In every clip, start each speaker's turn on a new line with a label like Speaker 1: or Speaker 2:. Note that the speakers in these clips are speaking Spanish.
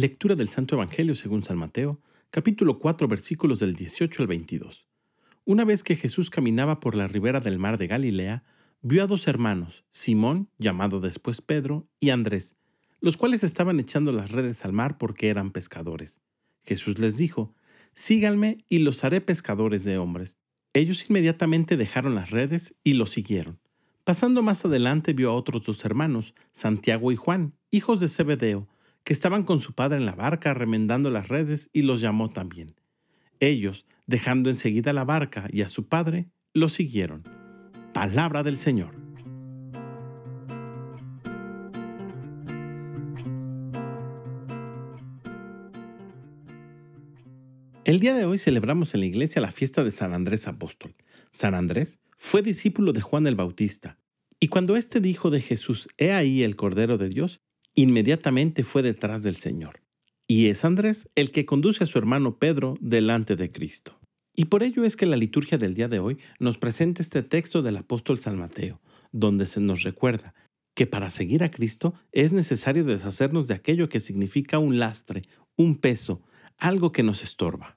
Speaker 1: Lectura del Santo Evangelio según San Mateo, capítulo 4, versículos del 18 al 22. Una vez que Jesús caminaba por la ribera del mar de Galilea, vio a dos hermanos, Simón, llamado después Pedro, y Andrés, los cuales estaban echando las redes al mar porque eran pescadores. Jesús les dijo, Síganme y los haré pescadores de hombres. Ellos inmediatamente dejaron las redes y lo siguieron. Pasando más adelante vio a otros dos hermanos, Santiago y Juan, hijos de Zebedeo, que estaban con su padre en la barca remendando las redes y los llamó también. Ellos, dejando enseguida la barca y a su padre, lo siguieron. Palabra del Señor. El día de hoy celebramos en la iglesia la fiesta de San Andrés Apóstol. San Andrés fue discípulo de Juan el Bautista, y cuando éste dijo de Jesús, He ahí el Cordero de Dios, inmediatamente fue detrás del Señor. Y es Andrés el que conduce a su hermano Pedro delante de Cristo. Y por ello es que la liturgia del día de hoy nos presenta este texto del apóstol San Mateo, donde se nos recuerda que para seguir a Cristo es necesario deshacernos de aquello que significa un lastre, un peso, algo que nos estorba.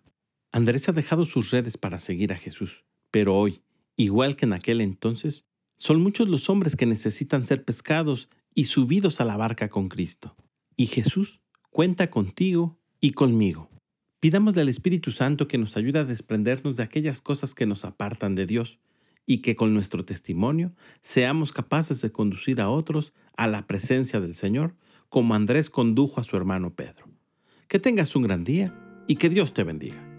Speaker 1: Andrés ha dejado sus redes para seguir a Jesús, pero hoy, igual que en aquel entonces, son muchos los hombres que necesitan ser pescados y subidos a la barca con Cristo. Y Jesús cuenta contigo y conmigo. Pidamos al Espíritu Santo que nos ayude a desprendernos de aquellas cosas que nos apartan de Dios y que con nuestro testimonio seamos capaces de conducir a otros a la presencia del Señor, como Andrés condujo a su hermano Pedro. Que tengas un gran día y que Dios te bendiga.